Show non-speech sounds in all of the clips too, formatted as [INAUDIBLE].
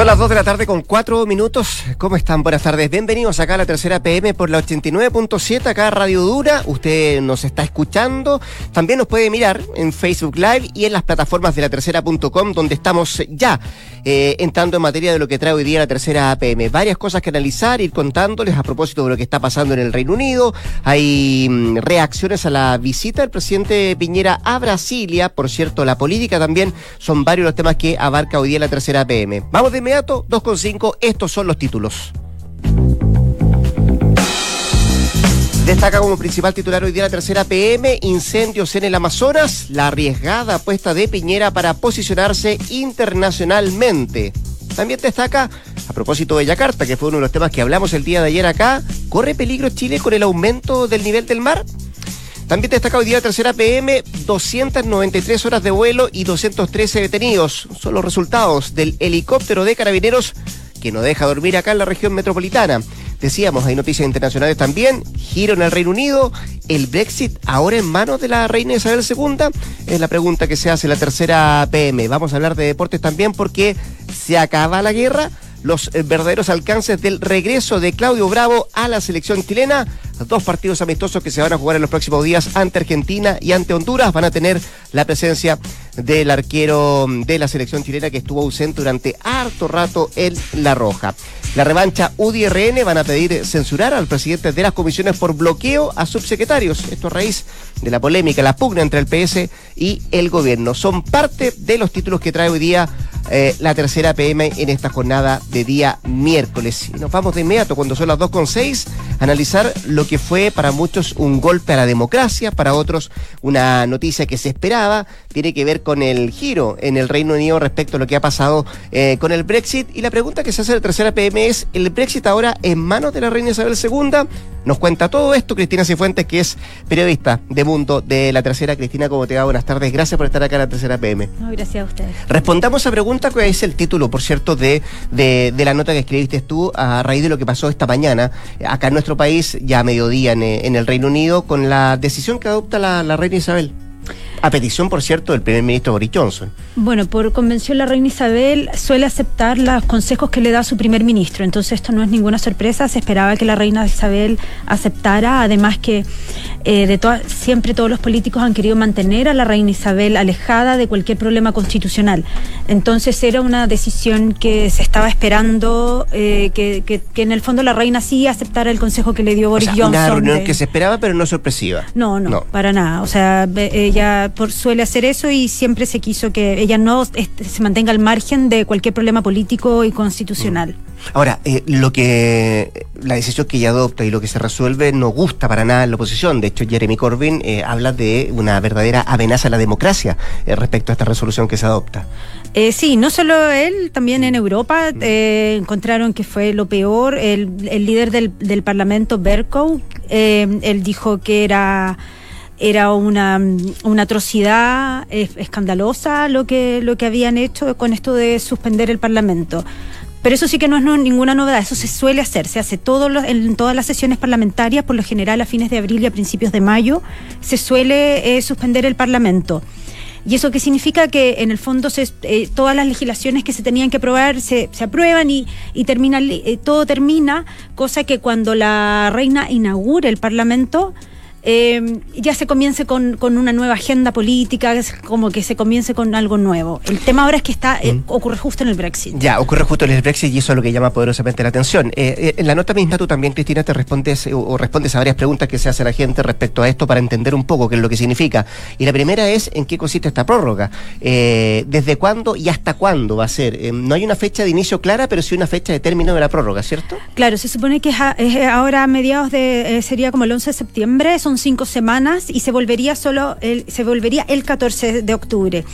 Son las 2 de la tarde con 4 minutos. ¿Cómo están? Buenas tardes. Bienvenidos acá a la tercera PM por la 89.7, acá Radio Dura. Usted nos está escuchando. También nos puede mirar en Facebook Live y en las plataformas de la tercera.com, donde estamos ya eh, entrando en materia de lo que trae hoy día la tercera PM. Varias cosas que analizar, ir contándoles a propósito de lo que está pasando en el Reino Unido. Hay mm, reacciones a la visita del presidente Piñera a Brasilia. Por cierto, la política también son varios los temas que abarca hoy día la tercera PM. Vamos de inmediato, 2.5, estos son los títulos. Destaca como principal titular hoy día la tercera PM, incendios en el Amazonas, la arriesgada apuesta de Piñera para posicionarse internacionalmente. También destaca, a propósito de Yakarta, que fue uno de los temas que hablamos el día de ayer acá, ¿corre peligro Chile con el aumento del nivel del mar? También destaca hoy día tercera PM, 293 horas de vuelo y 213 detenidos. Son los resultados del helicóptero de carabineros que no deja dormir acá en la región metropolitana. Decíamos, hay noticias internacionales también, giro en el Reino Unido, el Brexit ahora en manos de la reina Isabel II, es la pregunta que se hace la tercera PM. Vamos a hablar de deportes también porque se acaba la guerra, los verdaderos alcances del regreso de Claudio Bravo a la selección chilena dos partidos amistosos que se van a jugar en los próximos días ante Argentina y ante Honduras. Van a tener la presencia del arquero de la selección chilena que estuvo ausente durante harto rato en La Roja. La revancha UDRN van a pedir censurar al presidente de las comisiones por bloqueo a subsecretarios. Esto a raíz de la polémica, la pugna entre el PS y el gobierno. Son parte de los títulos que trae hoy día eh, la tercera PM en esta jornada de día miércoles. Y nos vamos de inmediato, cuando son las 2.6, a analizar lo que fue para muchos un golpe a la democracia, para otros una noticia que se esperaba, tiene que ver con el giro en el Reino Unido respecto a lo que ha pasado eh, con el Brexit. Y la pregunta que se hace de la tercera PM es, ¿el Brexit ahora en manos de la reina Isabel II? Nos cuenta todo esto Cristina Cifuentes, que es periodista de Mundo de la Tercera. Cristina, ¿cómo te va? Buenas tardes. Gracias por estar acá en la Tercera PM. No, gracias a ustedes. Respondamos a pregunta que es el título, por cierto, de, de, de, la nota que escribiste tú a raíz de lo que pasó esta mañana acá en nuestro país, ya a mediodía en, en el Reino Unido, con la decisión que adopta la, la reina Isabel. A petición, por cierto, del primer ministro Boris Johnson. Bueno, por convención la reina Isabel suele aceptar los consejos que le da su primer ministro, entonces esto no es ninguna sorpresa, se esperaba que la reina Isabel aceptara, además que eh, de siempre todos los políticos han querido mantener a la reina Isabel alejada de cualquier problema constitucional. Entonces era una decisión que se estaba esperando, eh, que, que, que, en el fondo la reina sí aceptara el consejo que le dio Boris o sea, Johnson. Una reunión de... que se esperaba, pero no sorpresiva. No, no, No. para nada. O sea, be- ella por, suele hacer eso y siempre se quiso que ella no este, se mantenga al margen de cualquier problema político y constitucional. Ahora, eh, lo que la decisión que ella adopta y lo que se resuelve no gusta para nada en la oposición. De hecho, Jeremy Corbyn eh, habla de una verdadera amenaza a la democracia eh, respecto a esta resolución que se adopta. Eh, sí, no solo él, también en Europa eh, encontraron que fue lo peor. El, el líder del, del Parlamento, Bercow, eh, él dijo que era era una, una atrocidad eh, escandalosa lo que, lo que habían hecho con esto de suspender el Parlamento. Pero eso sí que no es ninguna novedad, eso se suele hacer, se hace todo lo- en todas las sesiones parlamentarias, por lo general a fines de abril y a principios de mayo, se suele eh, suspender el Parlamento. ¿Y eso qué significa? Que en el fondo se, eh, todas las legislaciones que se tenían que aprobar se, se aprueban y, y termina, eh, todo termina, cosa que cuando la reina inaugure el Parlamento, eh, ya se comience con, con una nueva agenda política, es como que se comience con algo nuevo. El tema ahora es que está eh, ocurre justo en el Brexit. Ya, ocurre justo en el Brexit y eso es lo que llama poderosamente la atención. Eh, eh, en la nota misma tú también, Cristina, te respondes o, o respondes a varias preguntas que se hace la gente respecto a esto para entender un poco qué es lo que significa. Y la primera es en qué consiste esta prórroga. ¿Desde cuándo y hasta cuándo va a ser? Eh, no hay una fecha de inicio clara, pero sí una fecha de término de la prórroga, ¿cierto? Claro, se supone que es, a- es ahora a mediados de, sería como el 11 de septiembre, son cinco semanas y se volvería solo, el, se volvería el 14 de octubre.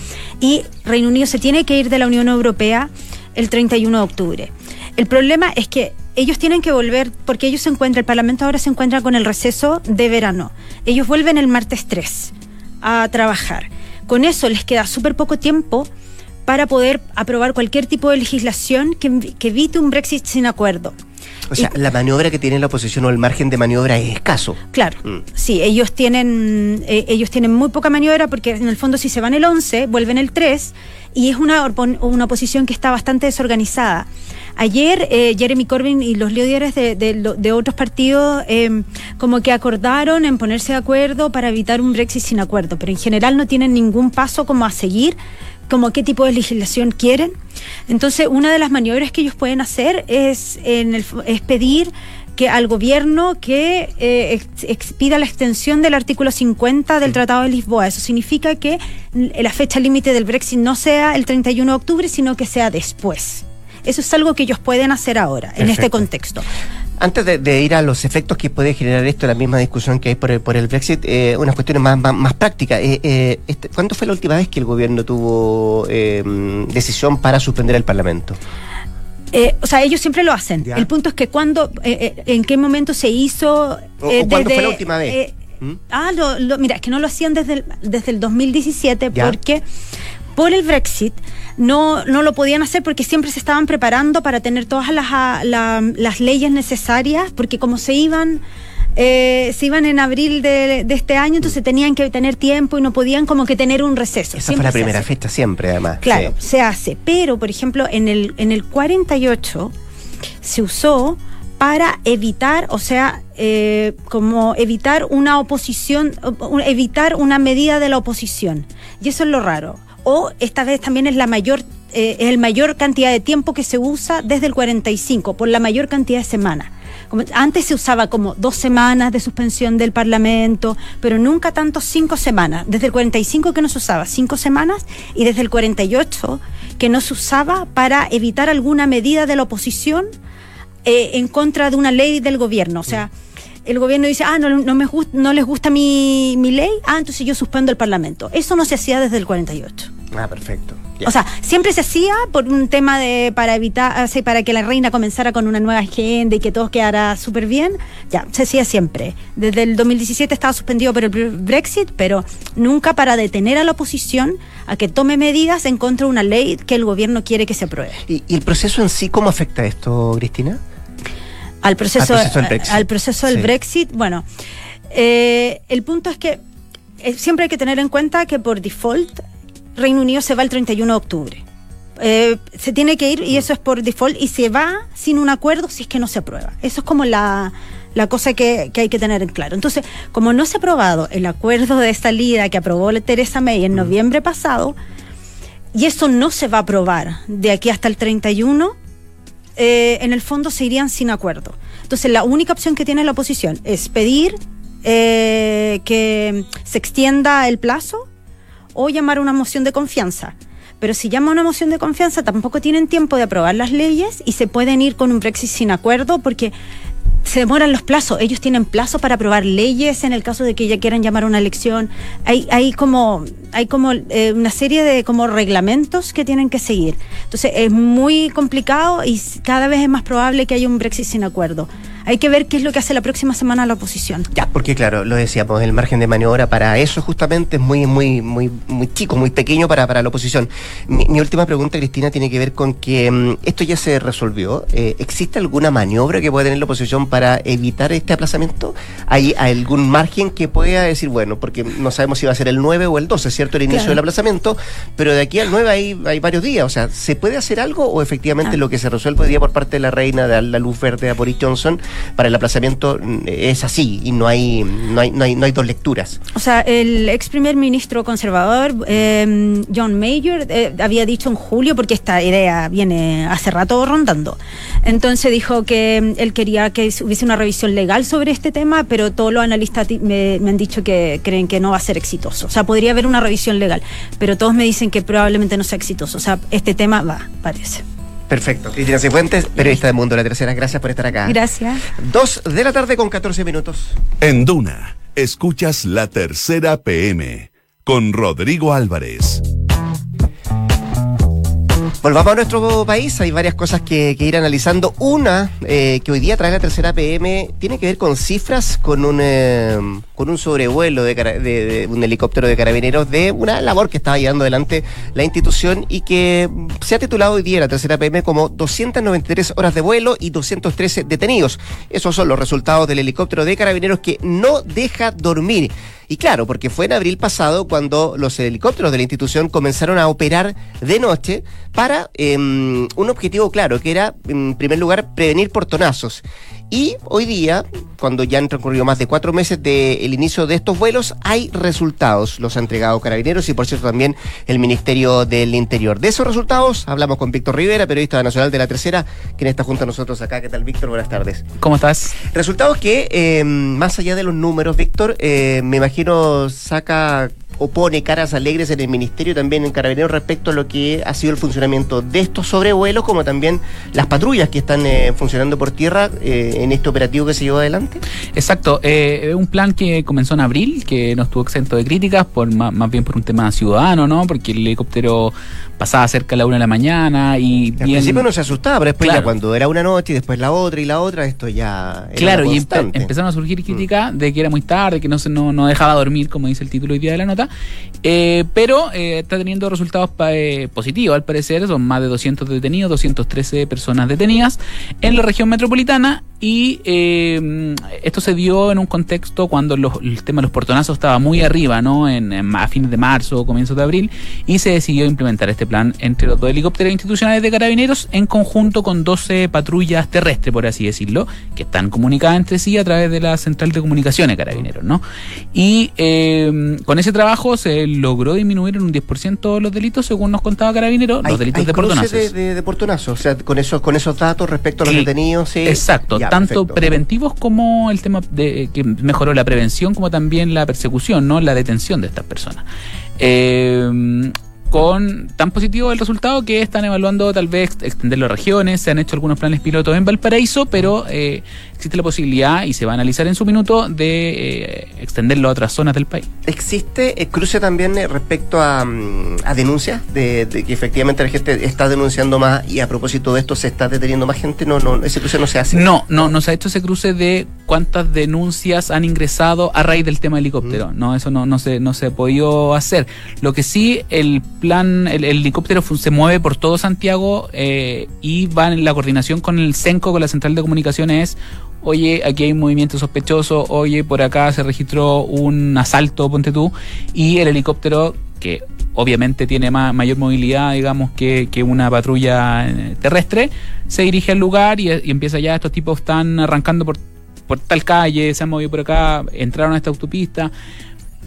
Y Reino Unido se tiene que ir de la Unión Europea el 31 de octubre. El problema es que ellos tienen que volver, porque ellos se encuentran, el Parlamento ahora se encuentra con el receso de verano. Ellos vuelven el martes 3 a trabajar. Con eso les queda súper poco tiempo para poder aprobar cualquier tipo de legislación que, que evite un Brexit sin acuerdo. O sea, la maniobra que tiene la oposición o el margen de maniobra es escaso. Claro, mm. sí, ellos tienen, eh, ellos tienen muy poca maniobra porque en el fondo si se van el 11, vuelven el 3 y es una, una oposición que está bastante desorganizada. Ayer eh, Jeremy Corbyn y los líderes de, otros partidos em, como que acordaron en ponerse de acuerdo para evitar un Brexit sin acuerdo, pero en general no tienen ningún paso como a seguir como qué tipo de legislación quieren. Entonces, una de las maniobras que ellos pueden hacer es, en el, es pedir que al gobierno que eh, expida la extensión del artículo 50 del Tratado de Lisboa. Eso significa que la fecha límite del Brexit no sea el 31 de octubre, sino que sea después. Eso es algo que ellos pueden hacer ahora, en este contexto. Antes de, ir a los efectos que puede generar esto, la misma discusión que hay por el, por el Brexit, eh, unas cuestiones más, más, prácticas. Eh, eh, este, ¿Cuándo fue la última vez que el gobierno tuvo decisión para suspender el Parlamento? o sea, ellos siempre lo hacen. El punto es que cuando, en qué momento se hizo... ¿O, ¿Cuándo fue la última vez? ¿Mm? Ah, lo, mira, es que no lo hacían desde el, desde el 2017 porque por el Brexit no, no lo podían hacer porque siempre se estaban preparando para tener todas las, ah, las leyes necesarias, porque como se iban... Eh, se iban en abril de, este año, entonces tenían que tener tiempo y no podían como que tener un receso. Esa fue la primera fecha siempre, además. Claro, se hace. Pero, por ejemplo, en el, en el 48 se usó para evitar, o sea, eh, como evitar una oposición, evitar una medida de la oposición. Y eso es lo raro o esta vez también es la mayor eh, el mayor cantidad de tiempo que se usa desde el 45, por la mayor cantidad de semanas. Antes se usaba como dos semanas de suspensión del Parlamento, pero nunca tanto cinco semanas. Desde el 45 que no se usaba cinco semanas y desde el 48 que no se usaba para evitar alguna medida de la oposición eh, en contra de una ley del gobierno. O sea, el gobierno dice, ah, no, no, me no les gusta mi, mi ley, ah, entonces yo suspendo el Parlamento. Eso no se hacía desde el 48. Ah, perfecto. O sea, siempre se hacía por un tema de para evitar, para que la reina comenzara con una nueva agenda y que todo quedara súper bien. Ya, se hacía siempre. Desde el 2017 estaba suspendido por el Brexit, pero nunca para detener a la oposición a que tome medidas en contra de una ley que el gobierno quiere que se apruebe. ¿Y, el proceso en sí cómo afecta esto, Cristina? Al proceso, al proceso del Brexit. bueno, eh, el punto es que eh, siempre hay que tener en cuenta que por default Reino Unido se va el 31 de octubre. Eh, se tiene que ir y eso es por default y se va sin un acuerdo si es que no se aprueba. Eso es como la, cosa que, hay que tener en claro. Entonces, como no se ha aprobado el acuerdo de salida que aprobó Teresa May en noviembre pasado, y eso no se va a aprobar de aquí hasta el 31, eh, en el fondo se irían sin acuerdo. Entonces, la única opción que tiene la oposición es pedir eh, que se extienda el plazo o llamar una moción de confianza. Pero si llama una moción de confianza, tampoco tienen tiempo de aprobar las leyes y se pueden ir con un Brexit sin acuerdo porque se demoran los plazos. Ellos tienen plazo para aprobar leyes en el caso de que ya quieran llamar una elección. Hay, hay como, hay como eh, una serie de como reglamentos que tienen que seguir. Entonces es muy complicado y cada vez es más probable que haya un Brexit sin acuerdo. Hay que ver qué es lo que hace la próxima semana la oposición. Ya, porque claro, lo decíamos, el margen de maniobra para eso justamente es muy, muy, muy, muy chico, muy pequeño para, para la oposición. Mi, última pregunta, Cristina, tiene que ver con que mm, esto ya se resolvió. Eh, ¿Existe alguna maniobra que pueda tener la oposición para evitar este aplazamiento? ¿Hay algún margen que pueda decir, bueno, porque no sabemos si va a ser el 9 o el 12, ¿cierto? El inicio del aplazamiento, pero de aquí al 9 hay, hay varios días. O sea, ¿se puede hacer algo o efectivamente ah. lo que se resuelve hoy día por parte de la reina de la luz verde a Boris Johnson para el aplazamiento mm, es así y no hay, no hay, no hay, no hay dos lecturas. O sea, el ex primer ministro conservador, em, John Major, eh, había dicho en julio, porque esta idea viene hace rato rondando, entonces dijo que em, él quería que hubiese una revisión legal sobre este tema, pero todos los analistas me, me han dicho que creen que no va a ser exitoso. O sea, podría haber una revisión legal, pero todos me dicen que probablemente no sea exitoso. O sea, este tema va, parece. Perfecto. Cristina Cifuentes, periodista de Mundo La Tercera, gracias por estar acá. Gracias. Dos de la tarde con 14 minutos. En Duna, escuchas La Tercera PM con Rodrigo Álvarez. Volvamos a nuestro país, hay varias cosas que, ir analizando. Una eh, que hoy día trae la tercera PM tiene que ver con cifras, con un, eh, con un sobrevuelo de, un helicóptero de carabineros de una labor que estaba llevando adelante la institución y que se ha titulado hoy día la tercera PM como 293 horas de vuelo y 213 detenidos. Esos son los resultados del helicóptero de carabineros que no deja dormir. Y claro, porque fue en abril pasado cuando los helicópteros de la institución comenzaron a operar de noche para em, un objetivo claro, que era, en primer lugar, prevenir portonazos. Y hoy día, cuando ya han transcurrido más de cuatro meses del inicio de estos vuelos, hay resultados. Los ha entregado Carabineros y, por cierto, también el Ministerio del Interior. De esos resultados hablamos con Víctor Rivera, periodista nacional de La Tercera, quien está junto a nosotros acá. ¿Qué tal, Víctor? Buenas tardes. ¿Cómo estás? Resultados que, eh, más allá de los números, Víctor, eh, me imagino saca o pone caras alegres en el Ministerio también en Carabineros respecto a lo que ha sido el funcionamiento de estos sobrevuelos, como también las patrullas que están eh, funcionando por tierra eh, en este operativo que se llevó adelante? Exacto, eh, un plan que comenzó en abril, que no estuvo exento de críticas, por más, bien por un tema ciudadano, ¿no? Porque el helicóptero pasaba cerca a la una de la mañana y... Al principio no se asustaba, pero después ya cuando era una noche y después la otra y la otra, esto ya... claro, y empezaron a surgir críticas mm. de que era muy tarde, que no, se, no, no dejaba dormir, como dice el título hoy día de la nota, eh, pero eh, está teniendo resultados eh, positivos, al parecer, son más de 200 detenidos, 213 personas detenidas en la región metropolitana y esto se dio en un contexto cuando el tema de los portonazos estaba muy arriba, ¿no? En, a fines de marzo o comienzos de abril y se decidió implementar este plan entre los dos helicópteros institucionales de carabineros en conjunto con 12 patrullas terrestres, por así decirlo, que están comunicadas entre sí a través de la central de comunicaciones carabineros, ¿no? Y con ese trabajo se logró disminuir en un 10% los delitos, según nos contaba Carabineros, los delitos de portonazos. De, de, portonazos, o sea, con esos, con esos datos respecto a los detenidos. Sí. Exacto, tanto preventivos como el tema de que mejoró la prevención, como también la persecución, no la detención de estas personas. Eh, con tan positivo el resultado que están evaluando tal vez extenderlo a regiones, se han hecho algunos planes pilotos en Valparaíso, pero eh, existe la posibilidad, y se va a analizar en su minuto, de eh, extenderlo a otras zonas del país. ¿Existe eh, cruce también respecto a, mm, denuncias? De, que efectivamente la gente está denunciando más y a propósito de esto se está deteniendo más gente, no, no, ese cruce no se hace. No, no, no se ha hecho ese cruce de cuántas denuncias han ingresado a raíz del tema helicóptero. No, eso no, no se, no se ha podido hacer. Lo que sí, el plan, el, helicóptero se mueve por todo Santiago eh, y va en la coordinación con el CENCO, con la Central de Comunicaciones, oye, aquí hay un movimiento sospechoso, oye, por acá se registró un asalto, ponte tú, y el helicóptero, que obviamente tiene mayor movilidad, digamos, que, una patrulla eh, terrestre, se dirige al lugar y, empieza ya, estos tipos están arrancando por, por tal calle, se han movido por acá, entraron a esta autopista,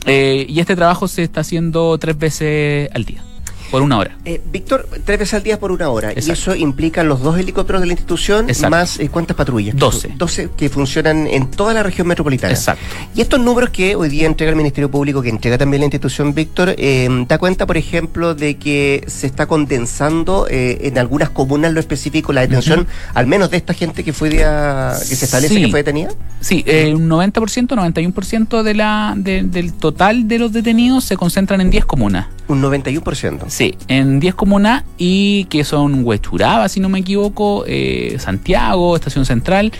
eh, y este trabajo se está haciendo tres veces al día. Por una hora. Eh, Víctor, tres veces al día por una hora. Y eso implica los dos helicópteros de la institución más eh, cuántas patrullas. Doce. Doce que funcionan en toda la región metropolitana. Exacto. Y estos números que hoy día entrega el Ministerio Público, que entrega también la institución Víctor, eh, da cuenta, por ejemplo, de que se está condensando en algunas comunas lo específico la detención, al menos de esta gente que fue que se establece que fue detenida. Sí, un 90%, 91% de la, del total de los detenidos se concentran en 10 comunas. Un 91%. Sí, en 10 comunas y que son Huechuraba, si no me equivoco, eh, Santiago, Estación Central.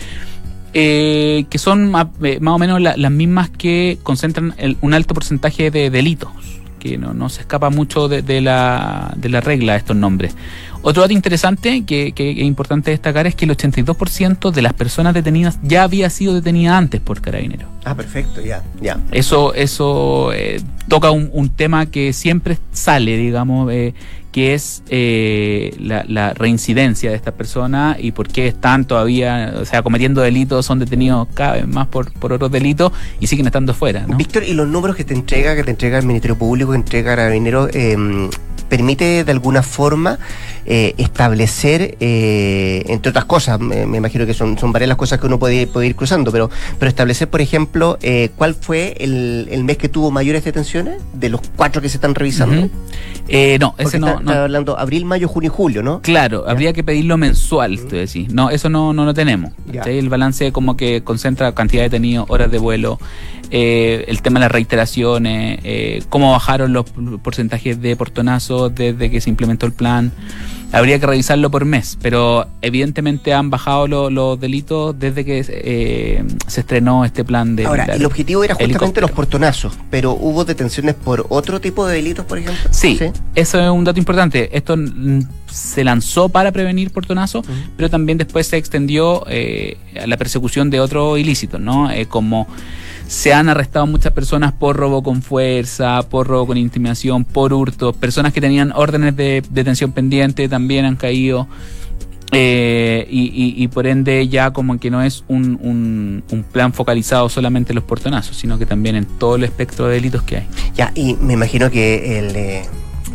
Eh, que son eh, más, o menos las mismas que concentran un alto porcentaje de delitos, que no, se escapa mucho de, la, de la regla estos nombres. Otro dato interesante que, que, es importante destacar es que el 82% de las personas detenidas ya había sido detenida antes por carabineros. Ah, perfecto, ya, ya. Eso, eso eh, toca un, tema que siempre sale, digamos, eh, que es eh, la, reincidencia de estas personas y por qué están todavía, o sea, cometiendo delitos, son detenidos cada vez más por, por otros delitos y siguen estando fuera. ¿no? Víctor, ¿y los números que te entrega, que te entrega el Ministerio Público, que entrega Carabineros, eh, permite de alguna forma eh, establecer, eh, entre otras cosas, me, imagino que son, son varias las cosas que uno puede, ir cruzando, pero, pero establecer, por ejemplo, eh, cuál fue el, el, mes que tuvo mayores detenciones de los cuatro que se están revisando. no, ese no, está, hablando abril, mayo, junio y julio, ¿no? Claro, habría que pedirlo mensual, te decís. No, eso no, no lo tenemos. El balance como que concentra cantidad de detenidos, horas de vuelo, el tema de las reiteraciones, cómo bajaron los porcentajes de portonazo desde que se implementó el plan. Habría que revisarlo por mes, pero evidentemente han bajado los delitos desde que eh, se estrenó este plan de... Ahora, el objetivo era justamente los portonazos, pero ¿hubo detenciones por otro tipo de delitos, por ejemplo? Sí, eso es un dato importante. Esto se lanzó para prevenir portonazos, pero también después se extendió eh, a la persecución de otros ilícitos, ¿no? Eh, como se han arrestado muchas personas por robo con fuerza, por robo con intimidación, por hurto. Personas que tenían órdenes de detención pendiente también han caído. Eh, y, por ende ya como que no es un, un, plan focalizado solamente en los portonazos, sino que también en todo el espectro de delitos que hay. Ya, y me imagino que el... Eh,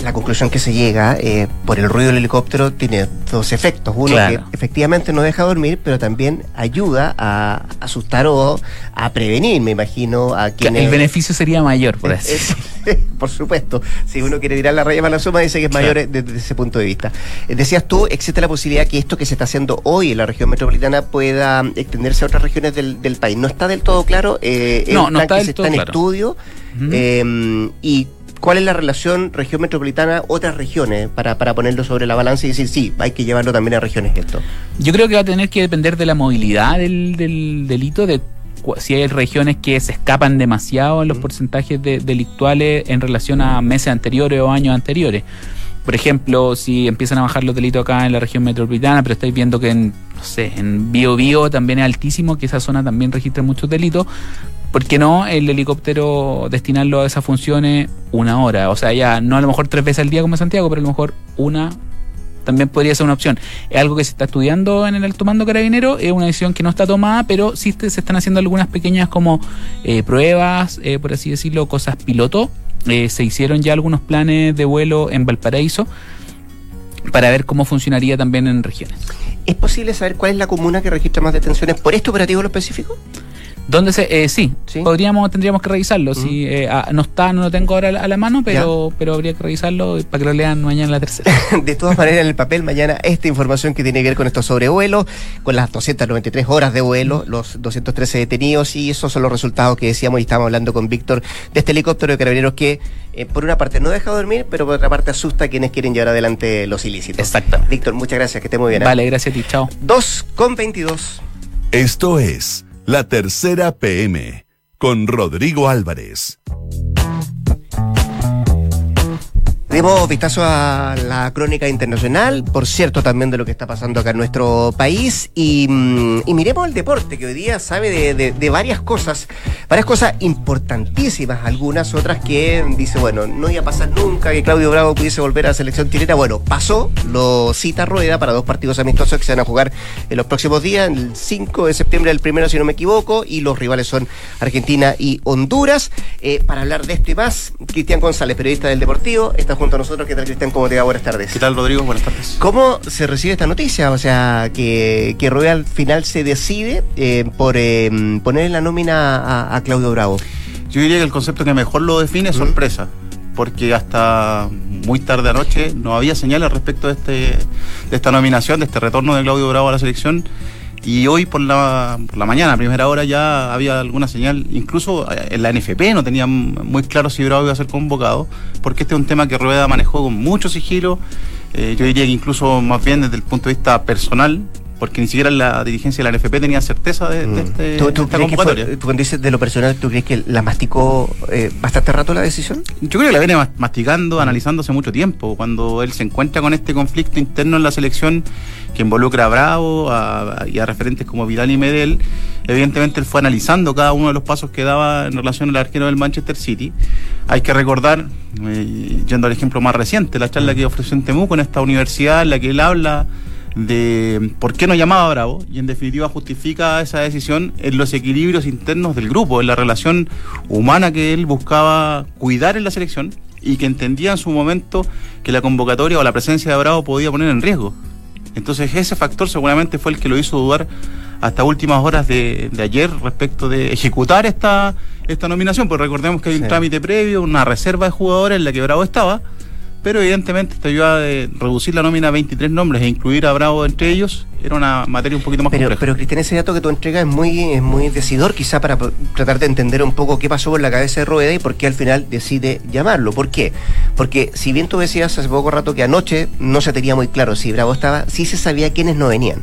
la conclusión que se llega eh, por el ruido del helicóptero tiene dos efectos. Uno que efectivamente no deja dormir, pero también ayuda a asustar o a prevenir, me imagino, a quienes... El beneficio sería mayor, por [LAUGHS] eso. [LAUGHS] por supuesto. Si uno quiere tirar la raya para la suma, dice que es mayor desde ese punto de vista. Eh, decías tú, existe la posibilidad que esto que se está haciendo hoy en la región metropolitana pueda extenderse a otras regiones del, país. No está del todo claro. Eh, no, no está, está en estudio. Y ¿Cuál es la relación región metropolitana, otras regiones, para, para ponerlo sobre la balanza y decir, sí, hay que llevarlo también a regiones esto? Yo creo que va a tener que depender de la movilidad del, delito, de si hay regiones que se escapan demasiado en los porcentajes delictuales en relación a meses anteriores o años anteriores. Por ejemplo, si empiezan a bajar los delitos acá en la región metropolitana, pero estáis viendo que en, no sé, en Bio Bio también es altísimo, que esa zona también registra muchos delitos, ¿por qué no el helicóptero destinarlo a esas funciones una hora? O sea, ya no a lo mejor tres veces al día como en Santiago, pero a lo mejor una también podría ser una opción. Es algo que se está estudiando en el alto mando carabinero, es una decisión que no está tomada, pero sí se están haciendo algunas pequeñas como eh, pruebas, eh, por así decirlo, cosas piloto. Eh, se hicieron ya algunos planes de vuelo en Valparaíso para ver cómo funcionaría también en regiones. ¿Es posible saber cuál es la comuna que registra más detenciones por este operativo lo específico? ¿Dónde se, eh, sí, podríamos, tendríamos que revisarlo. Si eh, ah, no está, no lo tengo ahora a la mano, pero, pero habría que revisarlo para que lo lean mañana la tercera. [LAUGHS] de todas maneras, en el papel mañana esta información que tiene que ver con estos sobrevuelos, con las 293 horas de vuelo, los 213 detenidos, y esos son los resultados que decíamos y estábamos hablando con Víctor de este helicóptero de carabineros que, eh, por una parte, no deja dormir, pero por otra parte asusta a quienes quieren llevar adelante los ilícitos. Exacto. Víctor, muchas gracias, que esté muy bien. Vale, gracias a ti, chao. 2 con 22. Esto es la tercera PM con Rodrigo Álvarez. Demos vistazo a la crónica internacional, por cierto, también de lo que está pasando acá en nuestro país. Y, mm, miremos el deporte, que hoy día sabe de, varias cosas, varias cosas importantísimas, algunas otras que dice, bueno, no iba a pasar nunca que Claudio Bravo pudiese volver a la selección chilena. Bueno, pasó, lo cita Rueda para dos partidos amistosos que se van a jugar en los próximos días, el 5 de septiembre, el primero, si no me equivoco, y los rivales son Argentina y Honduras. Eh, para hablar de esto y más, Cristian González, periodista del Deportivo, está junto a nosotros. ¿Qué tal, Cristian? ¿Cómo te va? Buenas tardes. ¿Qué tal, Rodrigo? Buenas tardes. ¿Cómo se recibe esta noticia? O sea, que, que Rueda al final se decide eh, por eh, poner en la nómina a, Claudio Bravo. Yo diría que el concepto que mejor lo define es sorpresa porque hasta muy tarde anoche no había señales respecto de, este, de esta nominación, de este retorno de Claudio Bravo a la selección. Y hoy por la, por la mañana, primera hora, ya había alguna señal, incluso eh, en la NFP no tenían muy claro si Bravo iba a ser convocado, porque este es un tema que Rueda manejó con mucho sigilo. Eh, yo diría que incluso más bien desde el punto de vista personal, porque ni siquiera la dirigencia de la NFP tenía certeza de, mm. este, ¿Tú, esta convocatoria. ¿Tú cuando dices de lo personal, tú crees que la masticó eh, bastante rato la decisión? Yo creo que la viene masticando, analizando hace mucho tiempo, cuando él se encuentra con este conflicto interno en la selección que involucra a Bravo y a referentes como Vidal y Medel, evidentemente él fue analizando cada uno de los pasos que daba en relación al arquero del Manchester City. Hay que recordar, eh, yendo al ejemplo más reciente, la charla que ofreció en Temuco en esta universidad en la que él habla de por qué no llamaba a Bravo y en definitiva justifica esa decisión en los equilibrios internos del grupo, en la relación humana que él buscaba cuidar en la selección y que entendía en su momento que la convocatoria o la presencia de Bravo podía poner en riesgo. Entonces ese factor seguramente fue el que lo hizo dudar hasta últimas horas de, ayer respecto de ejecutar esta, esta nominación, porque recordemos que hay un trámite previo, una reserva de jugadores en la que Bravo estaba, pero evidentemente esta ayuda de reducir la nómina a 23 nombres e incluir a Bravo entre ellos era una materia un poquito más Pero, compleja. pero Cristian, ese dato que tú entregas es muy, es muy decidor quizá para tratar de entender un poco qué pasó por la cabeza de Rueda y por qué al final decide llamarlo. ¿Por qué? Porque si bien tú decías hace poco rato que anoche no se tenía muy claro si Bravo estaba, sí se sabía quiénes no venían.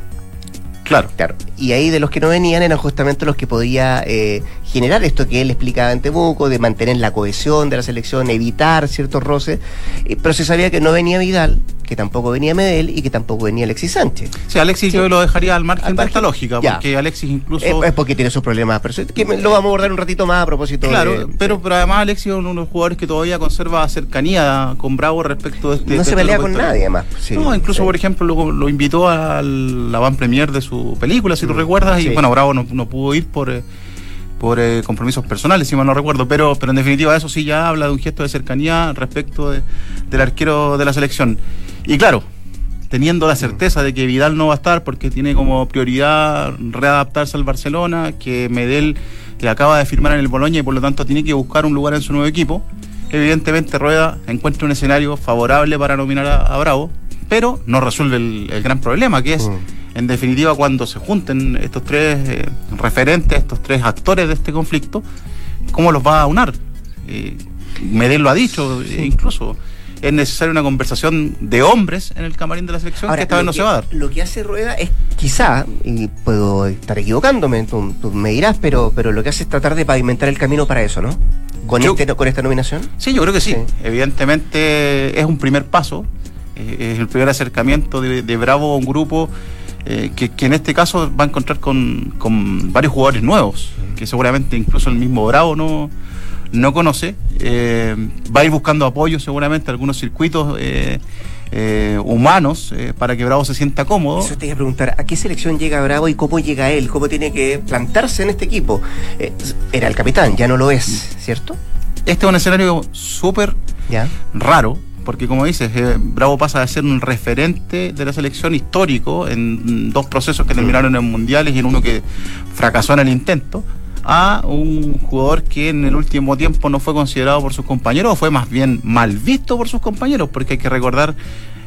claro. Claro. Y ahí de los que no venían eran justamente los que podía eh, generar esto que él explicaba en Temuco, de mantener la cohesión de la selección, evitar ciertos roces. Eh, pero se sabía que no venía Vidal, que tampoco venía Medel y que tampoco venía Alexis Sánchez. Sí, Alexis Sí. yo lo dejaría al margen Al de esta margen. lógica, Ya. porque Alexis incluso... Es, es porque tiene sus problemas, pero que lo vamos a abordar un ratito más a propósito Claro, de- pero, pero además Alexis es uno de los jugadores que todavía conserva cercanía con Bravo respecto de este... no de se este pelea con nadie además. sí. no, incluso por ejemplo lo, lo invitó a la van premier de su película, si Mm, recuerdas, y bueno, Bravo no, no pudo ir por eh, por eh, compromisos personales, si mal no recuerdo, pero, pero en definitiva eso sí ya habla de un gesto de cercanía respecto de- del arquero de la selección. Y claro, teniendo la certeza de que Vidal no va a estar porque tiene como prioridad readaptarse al Barcelona, que Medel le acaba de firmar en el Boloña y por lo tanto tiene que buscar un lugar en su nuevo equipo, evidentemente Rueda encuentra un escenario favorable para nominar a, a Bravo, pero no resuelve el, el gran problema, que es, Mm. En definitiva, cuando se junten estos tres eh, referentes, estos tres actores de este conflicto, ¿cómo los va a unar? Eh, Medel lo ha dicho, eh, incluso. Es necesaria una conversación de hombres en el camarín de la selección Ahora, que esta vez no que- se va a dar. Lo que hace Rueda es, quizá, y puedo estar equivocándome, tú, tú me dirás, pero, pero lo que hace es tratar de pavimentar el camino para eso, ¿no? Con, Yo- este, con esta nominación. Sí, yo creo que sí. Sí. Evidentemente es un primer paso, eh, es el primer acercamiento de, de Bravo a un grupo eh, que, que en este caso va a encontrar con, con varios jugadores nuevos, que seguramente incluso el mismo Bravo no, no conoce. Eh, va a ir buscando apoyo seguramente, algunos circuitos eh, eh, humanos eh, para que Bravo se sienta cómodo. Eso te iba a preguntar, ¿a qué selección llega Bravo y cómo llega él? ¿Cómo tiene que plantarse en este equipo? Eh, era el capitán, ya no lo es, ¿cierto? Este es un escenario súper raro, porque como dices, eh, Bravo pasa de ser un referente de la selección histórico en dos procesos que terminaron en mundiales y en uno que fracasó en el intento, a un jugador que en el último tiempo no fue considerado por sus compañeros, o fue más bien mal visto por sus compañeros, porque hay que recordar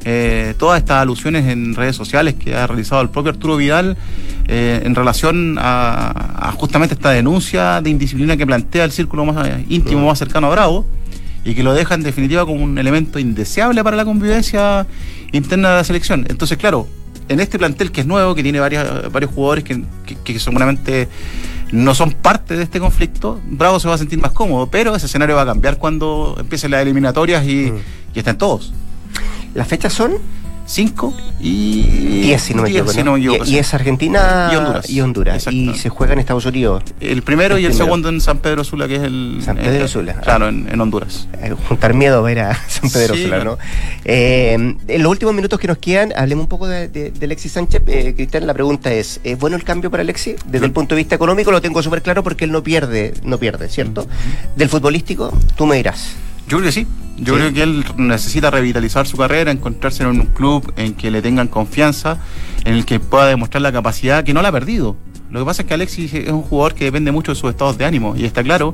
eh, todas estas alusiones en redes sociales que ha realizado el propio Arturo Vidal eh, en relación a, a justamente esta denuncia de indisciplina que plantea el círculo más íntimo, más cercano a Bravo, y que lo deja en definitiva como un elemento indeseable para la convivencia interna de la selección. Entonces, claro, en este plantel que es nuevo, que tiene varias, varios jugadores que, que- que seguramente no son parte de este conflicto, Bravo se va a sentir más cómodo, pero ese escenario va a cambiar cuando empiecen las eliminatorias y, Mm. y estén todos. ¿Las fechas son? 5 y 10, si no me diez, equivoco. si y, es Argentina Y Honduras. Y, Honduras. Y se juega en Estados Unidos. El primero y El primero. segundo en San Pedro Sula, que es el. San Pedro eh, Sula. Claro, en, en Honduras. Eh, juntar miedo a ver a [LAUGHS] San Pedro Sí, Sula, claro. ¿no? Eh, en los últimos minutos que nos quedan, hablemos un poco de, de- de Alexis Sánchez. Cristian, la pregunta es, ¿es bueno el cambio para Alexis? Desde el punto de vista económico lo tengo súper claro porque él no pierde, no pierde, ¿cierto? Del futbolístico, tú me dirás. Yo creo que sí. Yo Sí. creo que él necesita revitalizar su carrera, encontrarse en un club en que le tengan confianza, en el que pueda demostrar la capacidad que no la ha perdido. Lo que pasa es que Alexis es un jugador que depende mucho de sus estados de ánimo y está claro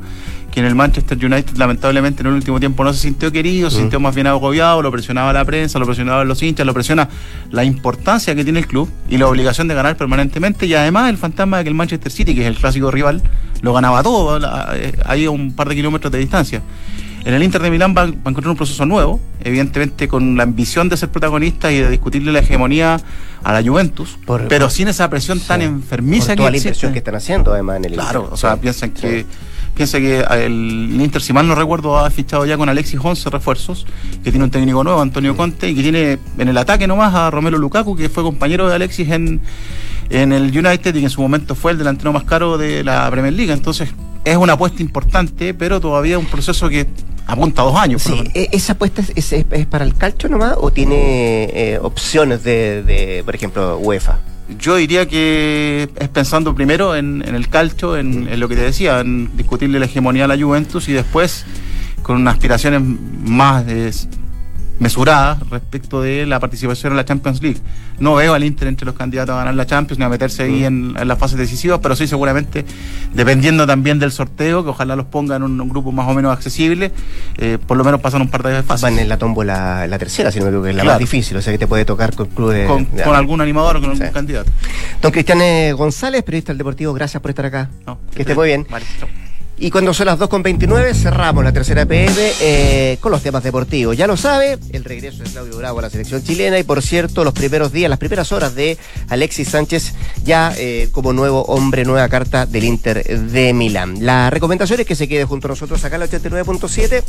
que en el Manchester United lamentablemente en el último tiempo no se sintió querido, se Mm. sintió más bien agobiado, lo presionaba la prensa, lo presionaban los hinchas, lo presiona la importancia que tiene el club y la obligación de ganar permanentemente y además el fantasma de que el Manchester City, que es el clásico rival, lo ganaba todo, eh, ahí a un par de kilómetros de distancia. En el Inter de Milán va, va a encontrar un proceso nuevo, evidentemente con la ambición de ser protagonista y de discutirle la hegemonía a la Juventus, Por- pero sin esa presión tan enfermiza Por que toda la existe. inversión que están haciendo además en el Claro, Inter. o sea, Sí. piensan Sí. que piensa que el Inter, si mal no recuerdo, ha fichado ya con Alexis 11 refuerzos, que tiene un técnico nuevo, Antonio Conte, y que tiene en el ataque nomás a Romelu Lukaku, que fue compañero de Alexis en, en el United y que en su momento fue el delantero más caro de la Premier League. Entonces, es una apuesta importante, pero todavía un proceso que apunta a dos años. Sí, e- ¿esa apuesta es, es- es para el calcho nomás o tiene eh, opciones de, de, por ejemplo, UEFA? Yo diría que es pensando primero en, en el calcho, en, en lo que te decía, en discutirle la hegemonía a la Juventus y después con unas aspiraciones más de mesurada respecto de la participación en la Champions League. No veo al Inter entre los candidatos a ganar la Champions ni a meterse ahí en, en las fases decisivas, pero sí seguramente, dependiendo también del sorteo, que ojalá los ponga en un, un grupo más o menos accesible, eh, por lo menos pasan un par de fases. Van en la tómbola la tercera, si no me equivoco, que es la Claro. más difícil, o sea que te puede tocar con clubes. con, ya. con algún animador o con algún Sí. candidato. Don Cristian González, periodista del Deportivo, gracias por estar acá. No, que esté muy bien. Vale, chao. Y cuando son las 2.29 cerramos la tercera PM eh, con los temas deportivos. Ya lo sabe, el regreso de Claudio Bravo a la selección chilena y por cierto los primeros días, las primeras horas de Alexis Sánchez ya eh, como nuevo hombre, nueva carta del Inter de Milán. La recomendación es que se quede junto a nosotros acá en la 89.7,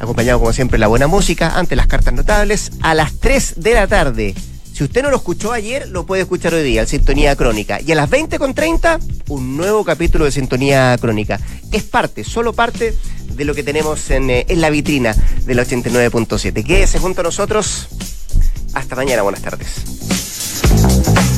acompañado como siempre la buena música, ante las cartas notables, a las 3 de la tarde. Si usted no lo escuchó ayer, lo puede escuchar hoy día, en Sintonía Crónica. Y a las 20.30, un nuevo capítulo de Sintonía Crónica. Es parte, solo parte de lo que tenemos en, eh, en la vitrina del 89.7. Quédese junto a nosotros. Hasta mañana, buenas tardes.